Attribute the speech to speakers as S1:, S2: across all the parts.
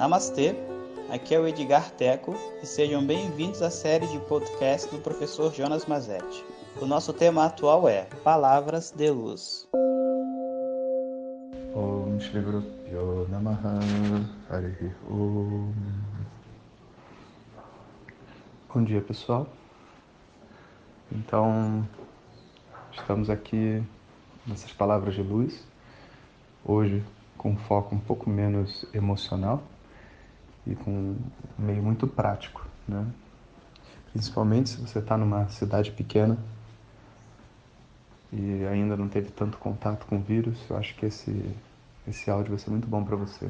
S1: Namastê, aqui é o Edgar Teco e sejam bem-vindos à série de podcast do professor Jonas Mazetti. O nosso tema atual é Palavras de Luz.
S2: Bom dia pessoal. Então, estamos aqui nessas palavras de luz, hoje com um foco um pouco menos emocional e com um meio muito prático, né? Principalmente se você está numa cidade pequena e ainda não teve tanto contato com o vírus, eu acho que esse, esse áudio vai ser muito bom para você.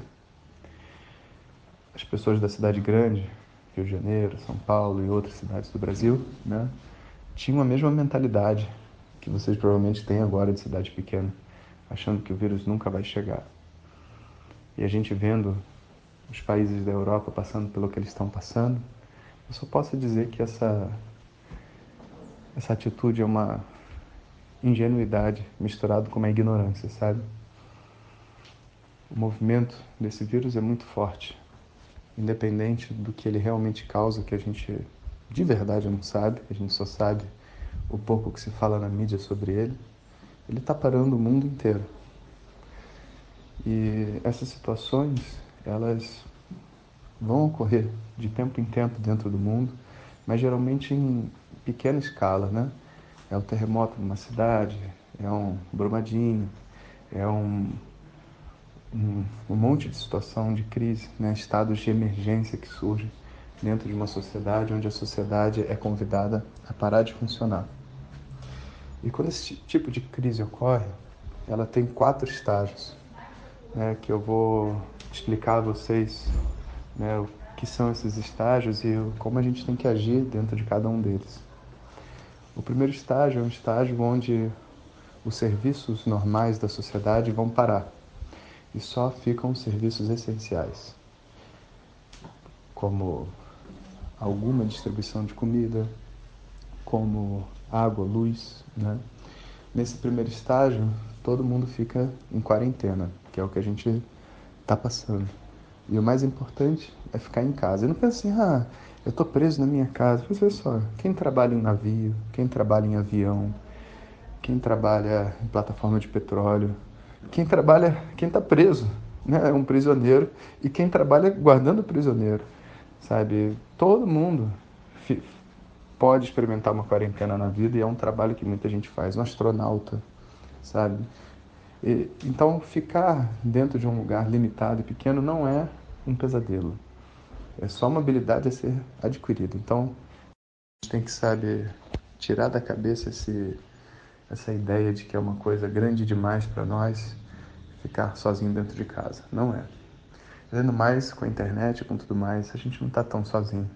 S2: As pessoas da cidade grande, Rio de Janeiro, São Paulo e outras cidades do Brasil, né, tinham a mesma mentalidade que vocês provavelmente têm agora de cidade pequena, achando que o vírus nunca vai chegar. E a gente vendo os países da Europa passando pelo que eles estão passando, eu só posso dizer que essa essa atitude é uma ingenuidade misturado com uma ignorância, sabe? O movimento desse vírus é muito forte, independente do que ele realmente causa, que a gente de verdade não sabe, a gente só sabe o pouco que se fala na mídia sobre ele. Ele está parando o mundo inteiro. E essas situações, elas vão ocorrer de tempo em tempo dentro do mundo, mas geralmente em pequena escala, né? é um terremoto numa cidade, é um brumadinho, é um, um, um monte de situação de crise, né? estados de emergência que surgem dentro de uma sociedade onde a sociedade é convidada a parar de funcionar. E quando esse tipo de crise ocorre, ela tem quatro estágios, né, que eu vou explicar a vocês né, o que são esses estágios e como a gente tem que agir dentro de cada um deles. O primeiro estágio é um estágio onde os serviços normais da sociedade vão parar e só ficam os serviços essenciais, como alguma distribuição de comida, como água, luz. Né? Nesse primeiro estágio, todo mundo fica em quarentena, que é o que a gente está passando. E o mais importante é ficar em casa. E não pensa assim, ah, eu estou preso na minha casa. Mas olha só, quem trabalha em navio, quem trabalha em avião, quem trabalha em plataforma de petróleo, quem trabalha, quem está preso, né? É um prisioneiro. E quem trabalha guardando o prisioneiro, sabe? Todo mundo pode experimentar uma quarentena na vida e é um trabalho que muita gente faz. Um astronauta, sabe? E, então, ficar dentro de um lugar limitado e pequeno não é um pesadelo. É só uma habilidade a ser adquirida. Então, a gente tem que saber tirar da cabeça esse, essa ideia de que é uma coisa grande demais para nós ficar sozinho dentro de casa. Não é. Vendo mais com a internet, com tudo mais, a gente não está tão sozinho.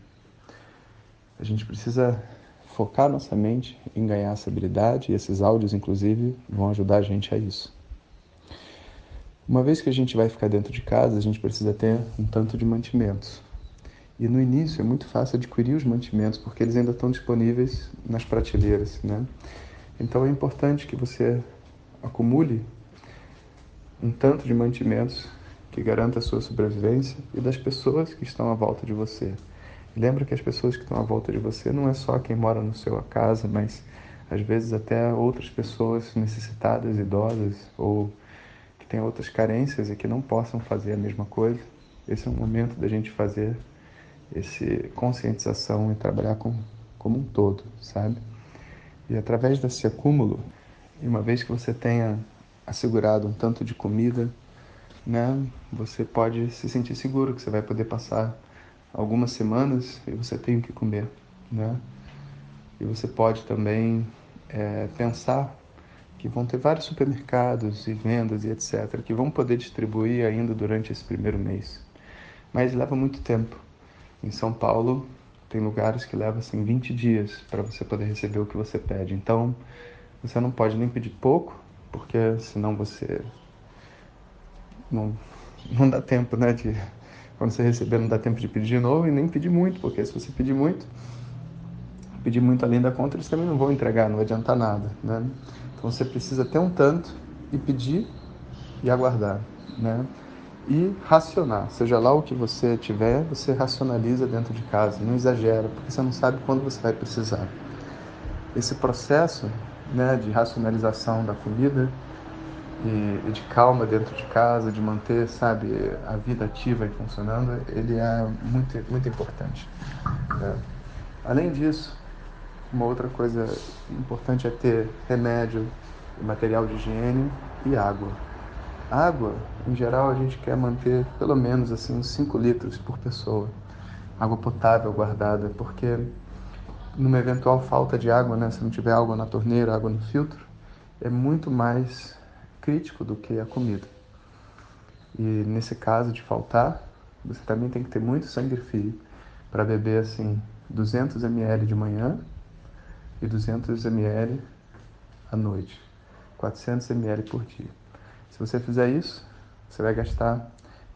S2: A gente precisa focar nossa mente em ganhar essa habilidade e esses áudios, inclusive, vão ajudar a gente a isso. Uma vez que a gente vai ficar dentro de casa, a gente precisa ter um tanto de mantimentos. E no início é muito fácil adquirir os mantimentos, porque eles ainda estão disponíveis nas prateleiras, né? Então é importante que você acumule um tanto de mantimentos que garanta a sua sobrevivência e das pessoas que estão à volta de você. E lembra que as pessoas que estão à volta de você não é só quem mora no seu casa, mas às vezes até outras pessoas necessitadas, idosas ou têm outras carências e que não possam fazer a mesma coisa. Esse é um momento da gente fazer esse conscientização e trabalhar com, como um todo, sabe? E através desse acúmulo, uma vez que você tenha assegurado um tanto de comida, né, você pode se sentir seguro que você vai poder passar algumas semanas e você tem o que comer, né? E você pode também é, pensar que vão ter vários supermercados e vendas e etc que vão poder distribuir ainda durante esse primeiro mês, mas leva muito tempo. Em São Paulo, tem lugares que levam assim 20 dias para você poder receber o que você pede. Então, você não pode nem pedir pouco, porque senão você não, não dá tempo, né, de quando você receber não dá tempo de pedir de novo e nem pedir muito, porque se você pedir muito, pedir muito além da conta, eles também não vão entregar, não vai adiantar nada, né? Então você precisa ter um tanto e pedir e aguardar, né? e racionar. Seja lá o que você tiver, você racionaliza dentro de casa, não exagera, porque você não sabe quando você vai precisar. Esse processo né, de racionalização da comida e, de calma dentro de casa, de manter, sabe, a vida ativa e funcionando, ele é muito, muito importante. Né? Além disso, uma outra coisa importante é ter remédio, material de higiene e água. Água, em geral, a gente quer manter pelo menos assim uns 5 litros por pessoa. Água potável guardada, porque numa eventual falta de água, né, se não tiver água na torneira, água no filtro, é muito mais crítico do que a comida. E nesse caso de faltar, você também tem que ter muito sangue frio para beber assim 200 ml de manhã e 200 ml à noite, 400 ml por dia. Se você fizer isso, você vai gastar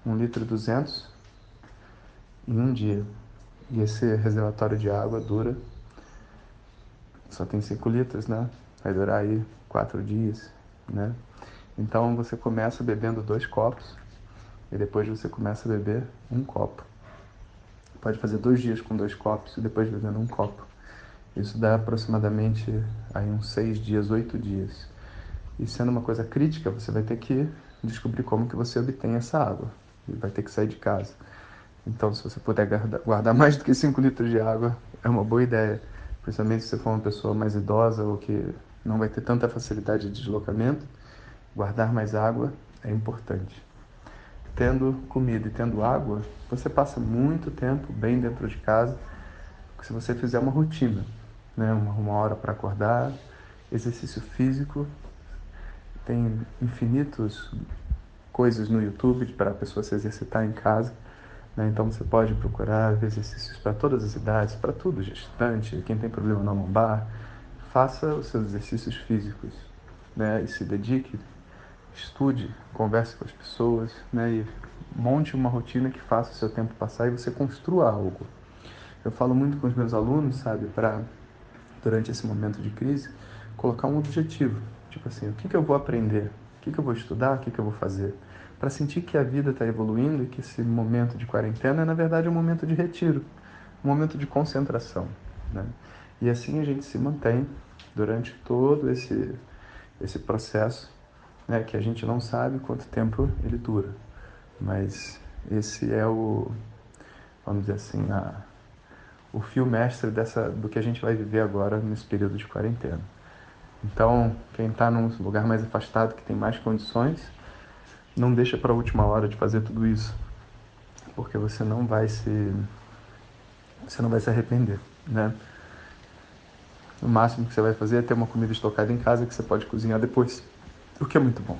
S2: um litro e 200 em um dia. E esse reservatório de água dura, só tem 5 litros, né? Vai durar aí 4 dias, né? Então você começa bebendo dois copos e depois você começa a beber um copo. Pode fazer dois dias com dois copos e depois bebendo um copo. Isso dá aproximadamente aí uns seis dias, oito dias. E sendo uma coisa crítica, você vai ter que descobrir como que você obtém essa água. E vai ter que sair de casa. Então, se você puder guardar mais do que 5 litros de água, é uma boa ideia. Principalmente se você for uma pessoa mais idosa ou que não vai ter tanta facilidade de deslocamento, guardar mais água é importante. Tendo comida e tendo água, você passa muito tempo bem dentro de casa, se você fizer uma rotina, né? uma, uma hora para acordar, exercício físico tem infinitos coisas no YouTube para a pessoa se exercitar em casa. Né? Então você pode procurar exercícios para todas as idades, para tudo, gestante, quem tem problema na lombar. Faça os seus exercícios físicos né? e se dedique, estude, converse com as pessoas né? e monte uma rotina que faça o seu tempo passar e você construa algo. Eu falo muito com os meus alunos, sabe, para durante esse momento de crise, colocar um objetivo. Tipo assim, o que, que eu vou aprender? O que, que eu vou estudar? O que, que eu vou fazer? Para sentir que a vida está evoluindo e que esse momento de quarentena é, na verdade, um momento de retiro, um momento de concentração. Né? E assim a gente se mantém durante todo esse, esse processo, né, que a gente não sabe quanto tempo ele dura. Mas esse é o, vamos dizer assim, a, o fio mestre dessa, do que a gente vai viver agora nesse período de quarentena. Então, quem está num lugar mais afastado, que tem mais condições, não deixa para a última hora de fazer tudo isso, porque você não vai se você não vai se arrepender, né? O máximo que você vai fazer é ter uma comida estocada em casa que você pode cozinhar depois, o que é muito bom.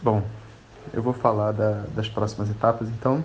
S2: Bom, eu vou falar da, das próximas etapas, então,